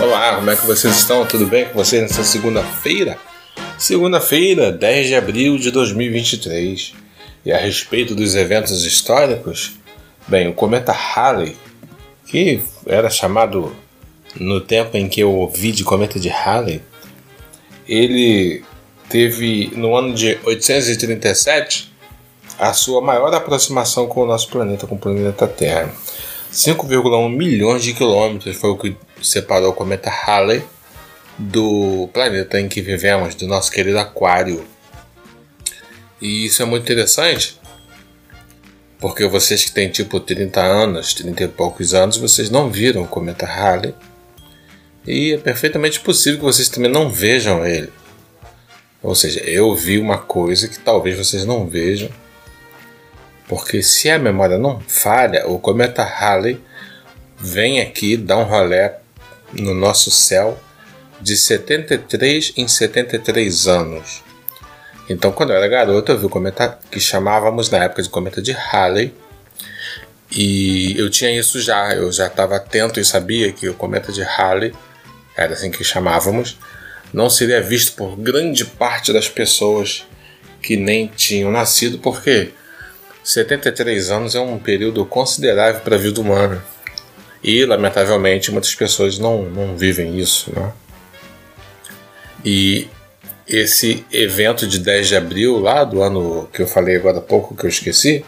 Olá, como é que vocês estão? Tudo bem com vocês nessa segunda-feira? Segunda-feira, 10 de abril de 2023. E a respeito dos eventos históricos, bem, o cometa Halley, que era chamado no tempo em que eu ouvi de cometa de Halley, ele teve no ano de 837 a sua maior aproximação com o nosso planeta, com o planeta Terra. 5,1 milhões de quilômetros foi o que separou o cometa Halley do planeta em que vivemos, do nosso querido Aquário. E isso é muito interessante, porque vocês que têm tipo 30 anos, 30 e poucos anos, vocês não viram o cometa Halley. E é perfeitamente possível que vocês também não vejam ele. Ou seja, eu vi uma coisa que talvez vocês não vejam. Porque se a memória não falha, o cometa Halley vem aqui dar um rolé no nosso céu de 73 em 73 anos. Então, quando eu era garoto, eu vi o cometa que chamávamos na época de cometa de Halley. E eu tinha isso já, eu já estava atento e sabia que o cometa de Halley, era assim que chamávamos, não seria visto por grande parte das pessoas que nem tinham nascido, porque 73 anos é um período considerável para a vida humana. E, lamentavelmente, muitas pessoas não, não vivem isso. Né? E esse evento de 10 de abril, lá do ano que eu falei agora há pouco, que eu esqueci,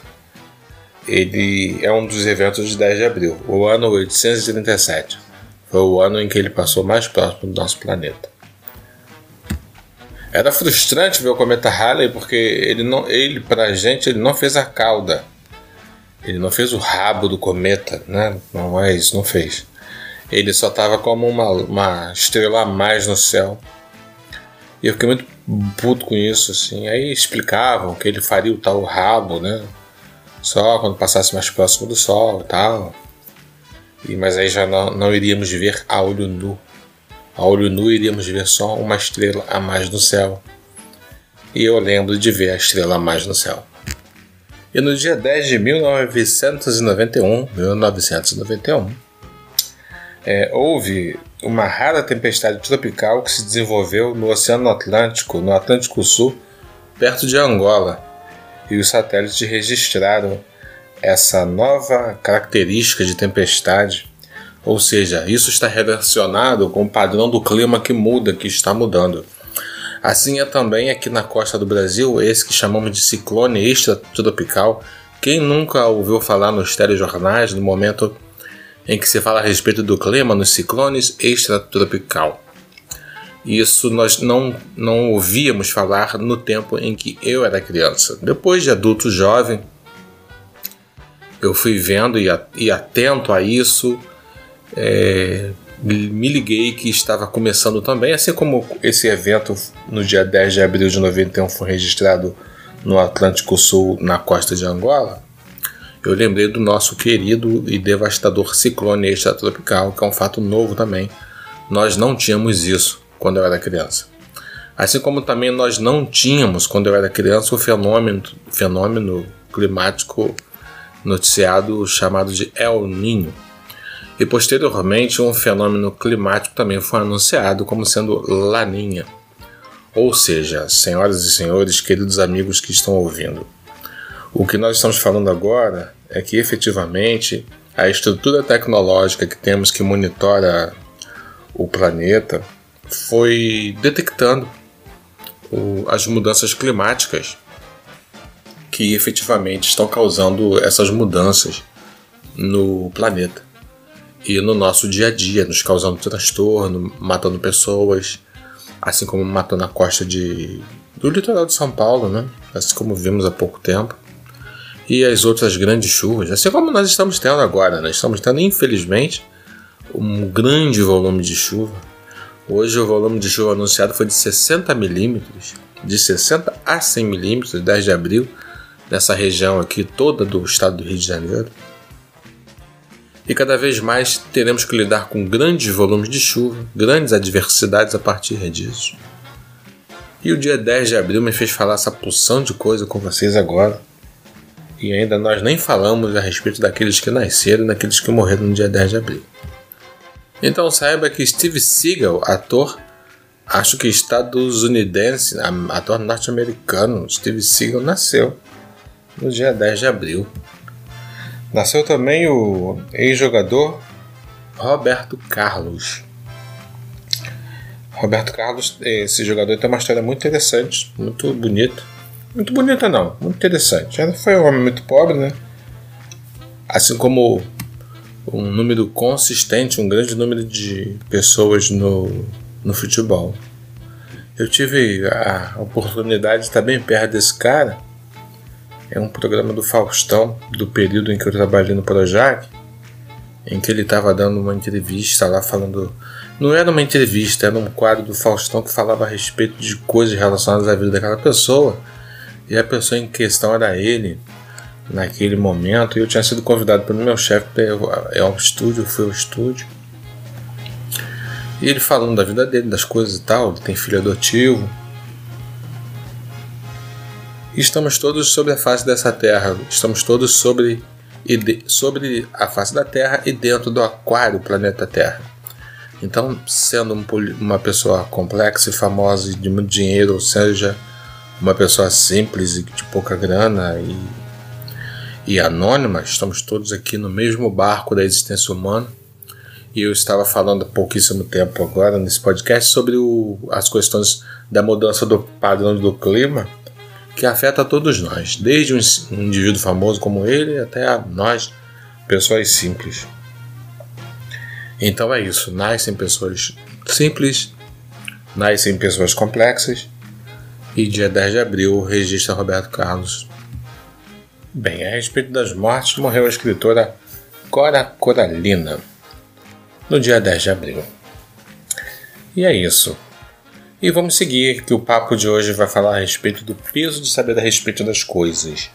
ele é um dos eventos de 10 de abril, o ano 837. Foi o ano em que ele passou mais próximo do nosso planeta. Era frustrante ver o cometa Halley porque ele não, ele pra gente ele não fez a cauda. Ele não fez o rabo do cometa, né? Não é isso, não fez. Ele só estava como uma, uma estrela a mais no céu. E eu fiquei muito puto com isso, assim. Aí explicavam que ele faria o tal rabo, né? Só quando passasse mais próximo do Sol e tal. E, mas aí já não, não iríamos ver a olho nu. A olho nu iríamos ver só uma estrela a mais no céu. E eu lembro de ver a estrela a mais no céu. E no dia 10 de 1991, 1991 é, houve uma rara tempestade tropical que se desenvolveu no Oceano Atlântico, no Atlântico Sul, perto de Angola. E os satélites registraram essa nova característica de tempestade. Ou seja, isso está relacionado com o padrão do clima que muda, que está mudando. Assim é também aqui na costa do Brasil, esse que chamamos de ciclone extratropical. Quem nunca ouviu falar nos telejornais no momento em que se fala a respeito do clima nos ciclones extratropical? Isso nós não, não ouvíamos falar no tempo em que eu era criança. Depois de adulto jovem, eu fui vendo e, atento a isso, é, me liguei que estava começando também, assim como esse evento no dia 10 de abril de 91 foi registrado no Atlântico Sul, na costa de Angola. Eu lembrei do nosso querido e devastador ciclone extratropical, que é um fato novo também. Nós não tínhamos isso quando eu era criança. Assim como também nós não tínhamos, quando eu era criança, o fenômeno, fenômeno climático noticiado chamado de El Ninho e posteriormente um fenômeno climático também foi anunciado como sendo Laninha. Ou seja, senhoras e senhores, queridos amigos que estão ouvindo, o que nós estamos falando agora é que efetivamente a estrutura tecnológica que temos que monitora o planeta foi detectando o, as mudanças climáticas que efetivamente estão causando essas mudanças no planeta e no nosso dia a dia, nos causando transtorno, matando pessoas, assim como matou na costa de, do litoral de São Paulo, né? assim como vimos há pouco tempo. E as outras grandes chuvas, assim como nós estamos tendo agora, né? estamos tendo, infelizmente, um grande volume de chuva. Hoje o volume de chuva anunciado foi de 60 milímetros, de 60 a 100 milímetros, 10 de abril, nessa região aqui toda do estado do Rio de Janeiro e cada vez mais teremos que lidar com grandes volumes de chuva, grandes adversidades a partir disso. E o dia 10 de abril me fez falar essa porção de coisa com vocês agora. E ainda nós nem falamos a respeito daqueles que nasceram e daqueles que morreram no dia 10 de abril. Então saiba que Steve Seagal, ator, acho que estadunidense, ator norte-americano, Steve Seagal nasceu no dia 10 de abril. Nasceu também o ex-jogador Roberto Carlos. Roberto Carlos, esse jogador tem uma história muito interessante, muito bonita. Muito bonita não, muito interessante. Ele foi um homem muito pobre, né? Assim como um número consistente, um grande número de pessoas no, no futebol. Eu tive a oportunidade de estar bem perto desse cara. É um programa do Faustão, do período em que eu trabalhei no Projac, em que ele estava dando uma entrevista lá falando. Não era uma entrevista, era um quadro do Faustão que falava a respeito de coisas relacionadas à vida daquela pessoa. E a pessoa em questão era ele naquele momento. E eu tinha sido convidado pelo meu chefe para ao estúdio, fui ao estúdio. E ele falando da vida dele, das coisas e tal, ele tem filho adotivo. Estamos todos sobre a face dessa terra, estamos todos sobre, sobre a face da terra e dentro do aquário planeta Terra. Então, sendo um, uma pessoa complexa e famosa e de muito dinheiro, ou seja, uma pessoa simples e de pouca grana e e anônima, estamos todos aqui no mesmo barco da existência humana. E eu estava falando há pouquíssimo tempo agora nesse podcast sobre o, as questões da mudança do padrão do clima que afeta todos nós, desde um indivíduo famoso como ele até nós, pessoas simples. Então é isso, nascem pessoas simples, nascem pessoas complexas, e dia 10 de abril registra Roberto Carlos Bem, a respeito das mortes, morreu a escritora Cora Coralina no dia 10 de abril. E é isso. E vamos seguir, que o papo de hoje vai falar a respeito do peso de saber a respeito das coisas.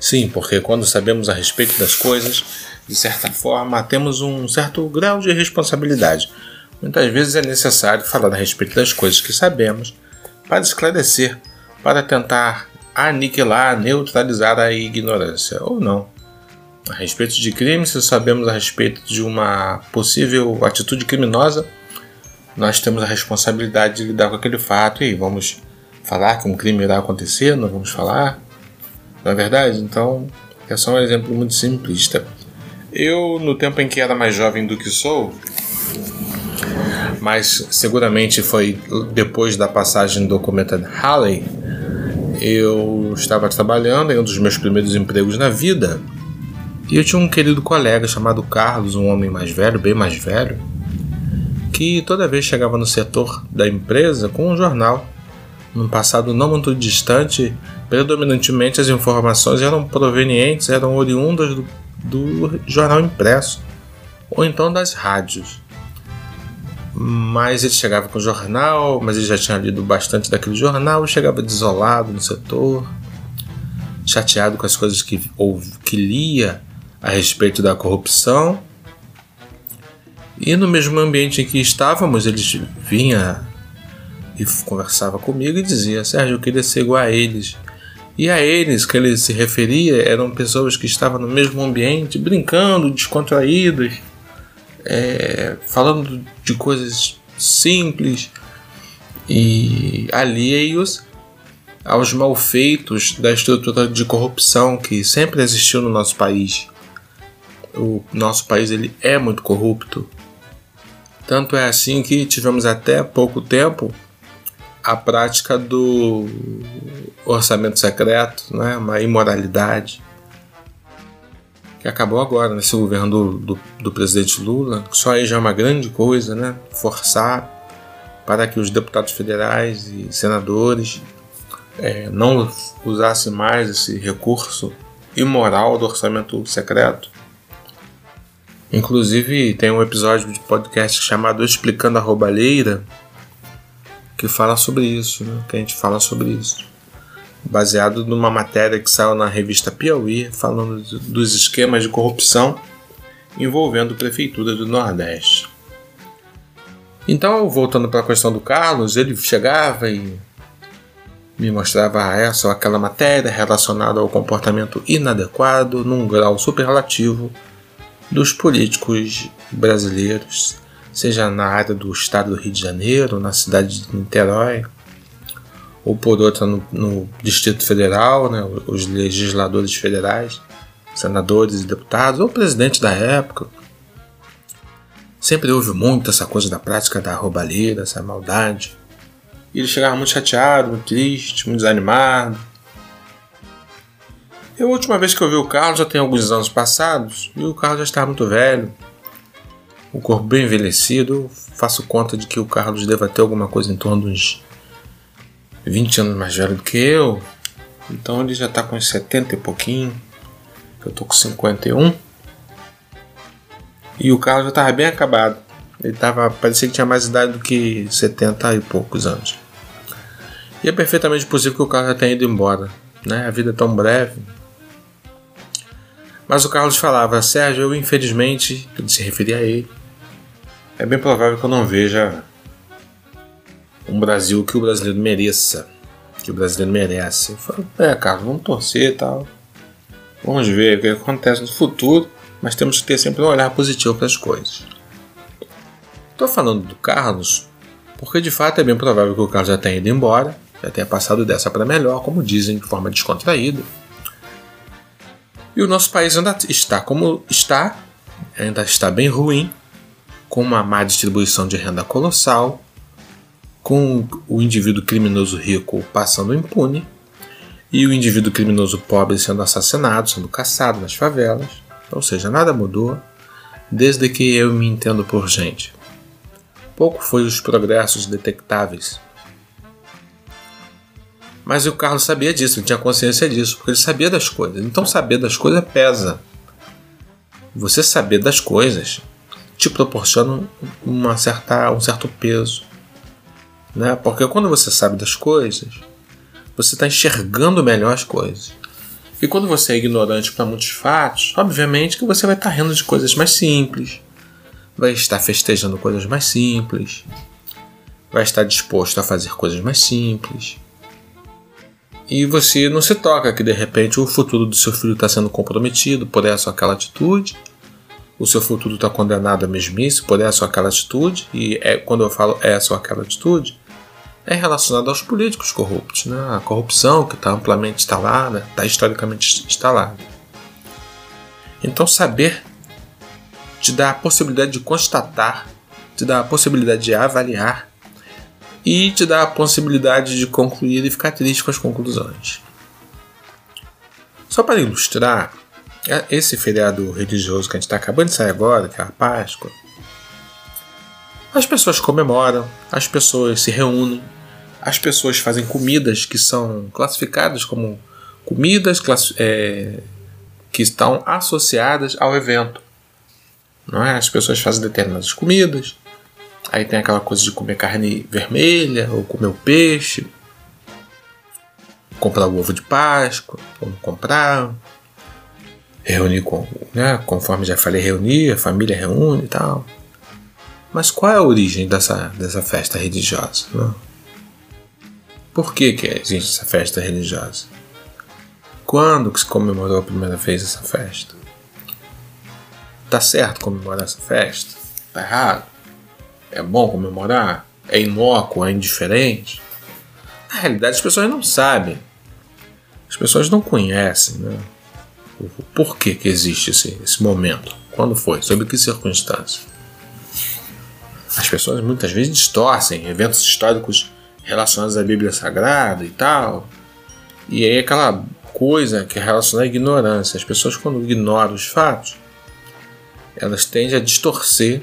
Sim, porque quando sabemos a respeito das coisas, de certa forma, temos um certo grau de responsabilidade. Muitas vezes é necessário falar a respeito das coisas que sabemos para esclarecer, para tentar aniquilar, neutralizar a ignorância, ou não. A respeito de crimes, se sabemos a respeito de uma possível atitude criminosa, nós temos a responsabilidade de lidar com aquele fato e vamos falar que um crime irá acontecer, não vamos falar. Não é verdade? Então, é só um exemplo muito simplista. Eu, no tempo em que era mais jovem do que sou, mas seguramente foi depois da passagem do cometa Halley, eu estava trabalhando em um dos meus primeiros empregos na vida e eu tinha um querido colega chamado Carlos, um homem mais velho, bem mais velho, que toda vez chegava no setor da empresa com um jornal. Num passado não muito distante, predominantemente as informações eram provenientes, eram oriundas do, do jornal impresso ou então das rádios mas ele chegava com o jornal, mas ele já tinha lido bastante daquele jornal, chegava desolado no setor, chateado com as coisas que, ou, que lia a respeito da corrupção. E no mesmo ambiente em que estávamos, ele vinha e conversava comigo e dizia: Sérgio, eu queria ser igual a eles. E a eles que ele se referia eram pessoas que estavam no mesmo ambiente, brincando, descontraídos é, falando de coisas simples e alheios aos malfeitos da estrutura de corrupção que sempre existiu no nosso país. O nosso país ele é muito corrupto. Tanto é assim que tivemos até pouco tempo a prática do orçamento secreto, né? uma imoralidade que acabou agora nesse governo do, do, do, presidente Lula, só aí já é uma grande coisa, né? Forçar para que os deputados federais e senadores é, não usassem mais esse recurso imoral do orçamento secreto. Inclusive tem um episódio de podcast chamado Explicando a Roubalheira que fala sobre isso, né? que a gente fala sobre isso baseado numa matéria que saiu na revista Piauí, falando dos esquemas de corrupção envolvendo Prefeitura do Nordeste. Então, voltando para a questão do Carlos, ele chegava e me mostrava essa ou aquela matéria relacionada ao comportamento inadequado num grau superlativo dos políticos brasileiros, seja na área do estado do Rio de Janeiro, na cidade de Niterói, ou por outra no, no Distrito Federal, né, os legisladores federais, senadores e deputados, ou presidente da época. Sempre houve muito essa coisa da prática da roubalheira, essa maldade. E ele chegava muito chateado, muito triste, muito desanimado. Eu, a última vez que eu vi o Carlos já tem alguns anos passados e o Carlos já estava muito velho, o corpo bem envelhecido. Faço conta de que o Carlos deva ter alguma coisa em torno uns 20 anos mais velho do que eu. Então ele já está com uns 70 e pouquinho. Eu tô com 51. E o Carlos já estava bem acabado. Ele tava, parecia que tinha mais idade do que 70 e poucos anos. E é perfeitamente possível que o Carlos já tenha ido embora. Né? A vida é tão breve. Mas o Carlos falava, Sérgio, eu infelizmente, ele se referia a ele, é bem provável que eu não veja um Brasil que o brasileiro mereça. Que o brasileiro merece. Eu falo, é, Carlos, vamos torcer e tal. Vamos ver o que acontece no futuro, mas temos que ter sempre um olhar positivo para as coisas. Estou falando do Carlos porque de fato é bem provável que o Carlos já tenha ido embora, já tenha passado dessa para melhor, como dizem, de forma descontraída. E o nosso país ainda está como está, ainda está bem ruim, com uma má distribuição de renda colossal, com o indivíduo criminoso rico passando impune e o indivíduo criminoso pobre sendo assassinado, sendo caçado nas favelas. Ou seja, nada mudou desde que eu me entendo por gente. Pouco foi os progressos detectáveis. Mas o Carlos sabia disso, ele tinha consciência disso, porque ele sabia das coisas. Então saber das coisas pesa. Você saber das coisas te proporciona uma certa, um certo peso. Né? Porque quando você sabe das coisas, você está enxergando melhor as coisas. E quando você é ignorante para muitos fatos, obviamente que você vai estar tá rindo de coisas mais simples, vai estar festejando coisas mais simples, vai estar disposto a fazer coisas mais simples. E você não se toca que de repente o futuro do seu filho está sendo comprometido por essa ou aquela atitude, o seu futuro está condenado à mesmice por essa ou aquela atitude, e é, quando eu falo essa ou aquela atitude, é relacionado aos políticos corruptos, né? a corrupção que está amplamente instalada, está historicamente instalada. Então, saber te dá a possibilidade de constatar, te dá a possibilidade de avaliar e te dá a possibilidade de concluir e ficar triste com as conclusões. Só para ilustrar, é, esse feriado religioso que a gente está acabando de sair agora, que é a Páscoa, as pessoas comemoram, as pessoas se reúnem, as pessoas fazem comidas que são classificadas como comidas é, que estão associadas ao evento. Não é? As pessoas fazem determinadas comidas, aí tem aquela coisa de comer carne vermelha ou comer o peixe, comprar o ovo de Páscoa, ou comprar, reunir com, né, conforme já falei, reunir, a família reúne e tal. Mas qual é a origem dessa, dessa festa religiosa? Não? Por que, que existe essa festa religiosa? Quando que se comemorou a primeira vez essa festa? Tá certo comemorar essa festa? Tá errado? É bom comemorar? É inócuo? É indiferente? Na realidade, as pessoas não sabem. As pessoas não conhecem né? o porquê que existe esse, esse momento. Quando foi? Sob que circunstâncias? as pessoas muitas vezes distorcem eventos históricos relacionados à Bíblia Sagrada e tal. E aí aquela coisa que é relacionada à ignorância. As pessoas quando ignoram os fatos, elas tendem a distorcer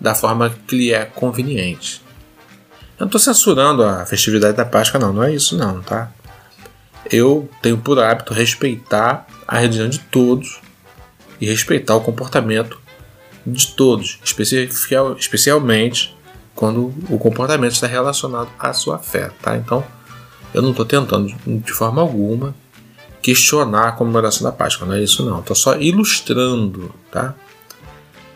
da forma que lhe é conveniente. Eu não estou censurando a festividade da Páscoa, não, não é isso não, tá? Eu tenho por hábito respeitar a religião de todos e respeitar o comportamento de todos, especial, especialmente quando o comportamento está relacionado à sua fé, tá? Então, eu não estou tentando de forma alguma questionar a comemoração da Páscoa, não é isso não. Estou só ilustrando, tá?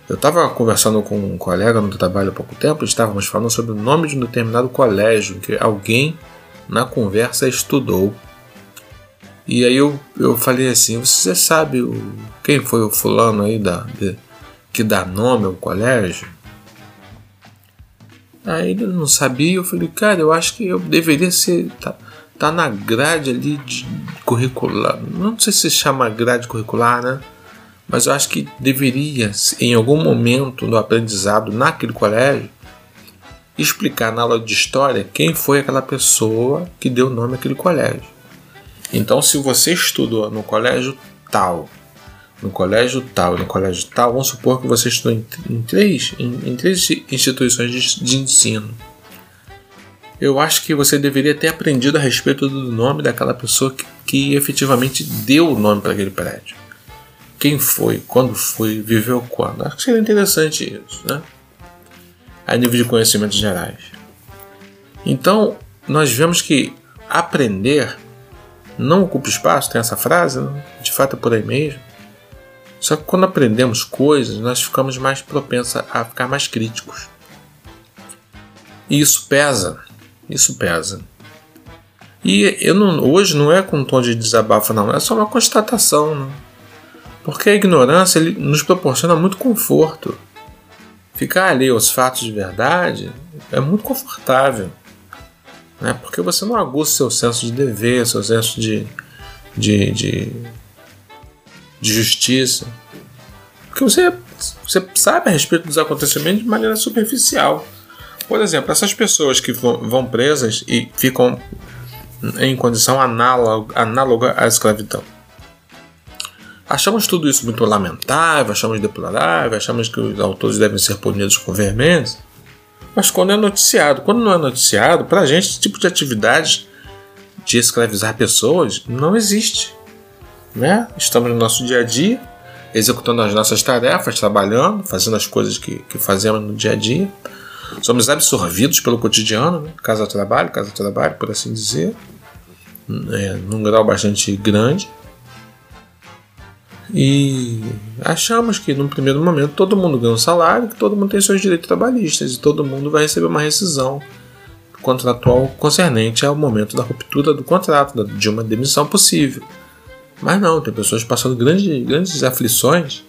Eu estava conversando com um colega no trabalho há pouco tempo, estávamos falando sobre o nome de um determinado colégio, que alguém na conversa estudou. E aí eu, eu falei assim, você sabe o, quem foi o fulano aí da, de, que dá nome ao colégio? Aí ele não sabia, eu falei, cara, eu acho que eu deveria ser. Tá, tá na grade ali de curricular. Não sei se chama grade curricular, né? Mas eu acho que deveria, em algum momento do aprendizado naquele colégio, explicar na aula de história quem foi aquela pessoa que deu nome àquele colégio. Então, se você estudou no colégio tal, no colégio tal no colégio tal, vamos supor que você estudou em, em três, em, em, três instituições de, de ensino. Eu acho que você deveria ter aprendido a respeito do nome daquela pessoa que, que efetivamente deu o nome para aquele prédio. Quem foi, quando foi, viveu quando. Acho que seria interessante isso, né? A nível de conhecimentos gerais. Então, nós vemos que aprender não ocupa espaço, tem essa frase, né? de fato é por aí mesmo. Só que quando aprendemos coisas, nós ficamos mais propensos a ficar mais críticos. E isso pesa, isso pesa. E eu não, hoje não é com um tom de desabafo, não, é só uma constatação. Né? Porque a ignorância nos proporciona muito conforto. Ficar ali aos fatos de verdade é muito confortável né? porque você não aguça seu senso de dever, seu senso de, de, de, de justiça. Porque você, você sabe a respeito dos acontecimentos de maneira superficial. Por exemplo, essas pessoas que vão presas e ficam em condição análoga, análoga à escravidão. Achamos tudo isso muito lamentável, achamos deplorável, achamos que os autores devem ser punidos com veemência. Mas quando é noticiado, quando não é noticiado, para a gente esse tipo de atividade de escravizar pessoas não existe. Né? Estamos no nosso dia a dia, executando as nossas tarefas, trabalhando, fazendo as coisas que, que fazemos no dia a dia. Somos absorvidos pelo cotidiano, né? casa-trabalho, casa-trabalho, por assim dizer, é, num grau bastante grande. E achamos que num primeiro momento todo mundo ganha um salário, que todo mundo tem seus direitos trabalhistas e todo mundo vai receber uma rescisão contratual concernente ao momento da ruptura do contrato, de uma demissão possível. Mas não, tem pessoas passando grandes, grandes aflições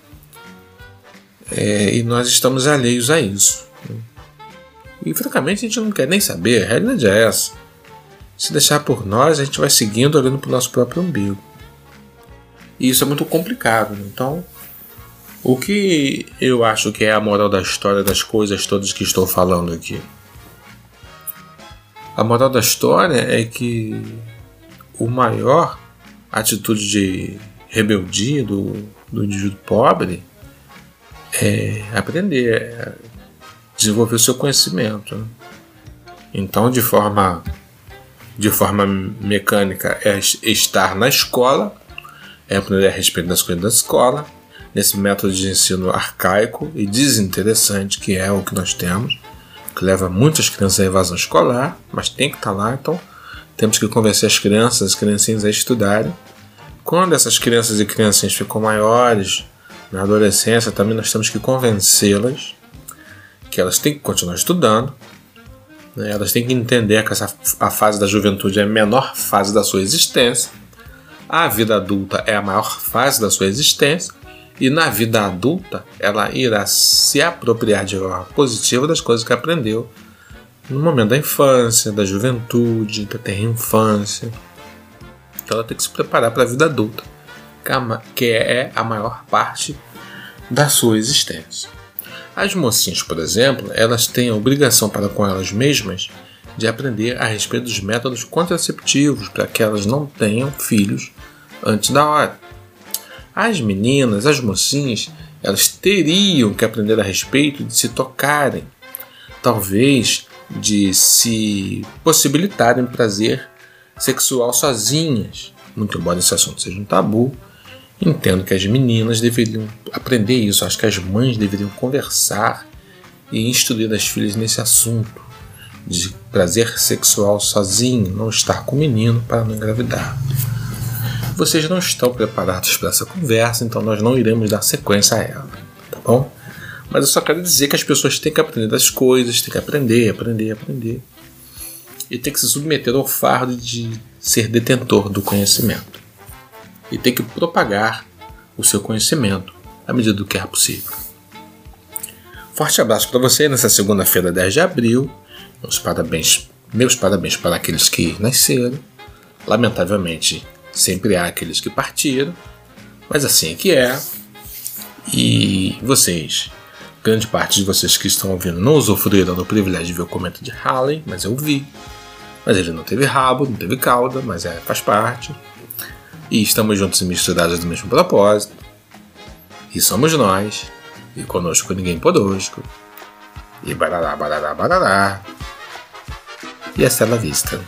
é, e nós estamos alheios a isso. E francamente a gente não quer nem saber, a realidade é essa. Se deixar por nós, a gente vai seguindo olhando para o nosso próprio umbigo. E isso é muito complicado. Então, o que eu acho que é a moral da história das coisas todas que estou falando aqui? A moral da história é que o maior atitude de rebeldia do, do indivíduo pobre é aprender, é desenvolver o seu conhecimento. Então, de forma de forma mecânica, é estar na escola é aprender a respeito das coisas da escola, nesse método de ensino arcaico e desinteressante que é o que nós temos, que leva muitas crianças à evasão escolar, mas tem que estar tá lá, então temos que convencer as crianças, as criancinhas a estudarem. Quando essas crianças e criancinhas ficam maiores, na adolescência, também nós temos que convencê-las que elas têm que continuar estudando, né? elas têm que entender que essa, a fase da juventude é a menor fase da sua existência a vida adulta é a maior fase da sua existência e na vida adulta ela irá se apropriar de forma positiva das coisas que aprendeu no momento da infância, da juventude, da terra infância. Então ela tem que se preparar para a vida adulta, que é a maior parte da sua existência. As mocinhas, por exemplo, elas têm a obrigação para com elas mesmas de aprender a respeito dos métodos contraceptivos para que elas não tenham filhos antes da hora. As meninas, as mocinhas, elas teriam que aprender a respeito de se tocarem, talvez de se possibilitarem prazer sexual sozinhas. Muito embora esse assunto seja um tabu, entendo que as meninas deveriam aprender isso. Acho que as mães deveriam conversar e instruir as filhas nesse assunto de prazer sexual sozinho, não estar com o menino para não engravidar. Vocês não estão preparados para essa conversa, então nós não iremos dar sequência a ela, tá bom? Mas eu só quero dizer que as pessoas têm que aprender das coisas, têm que aprender, aprender, aprender. e ter que se submeter ao fardo de ser detentor do conhecimento. E ter que propagar o seu conhecimento à medida do que é possível. Forte abraço para você nessa segunda-feira, 10 de abril. Meus parabéns, meus parabéns para aqueles que nasceram. Lamentavelmente, sempre há aqueles que partiram, mas assim é que é. E vocês, grande parte de vocês que estão ouvindo, não usufruíram do privilégio de ver o comento de Halley, mas eu vi. Mas ele não teve rabo, não teve cauda, mas é, faz parte. E estamos juntos e misturados do mesmo propósito. E somos nós. E conosco ninguém conosco. E barará, barará, barará. E essa é a vista.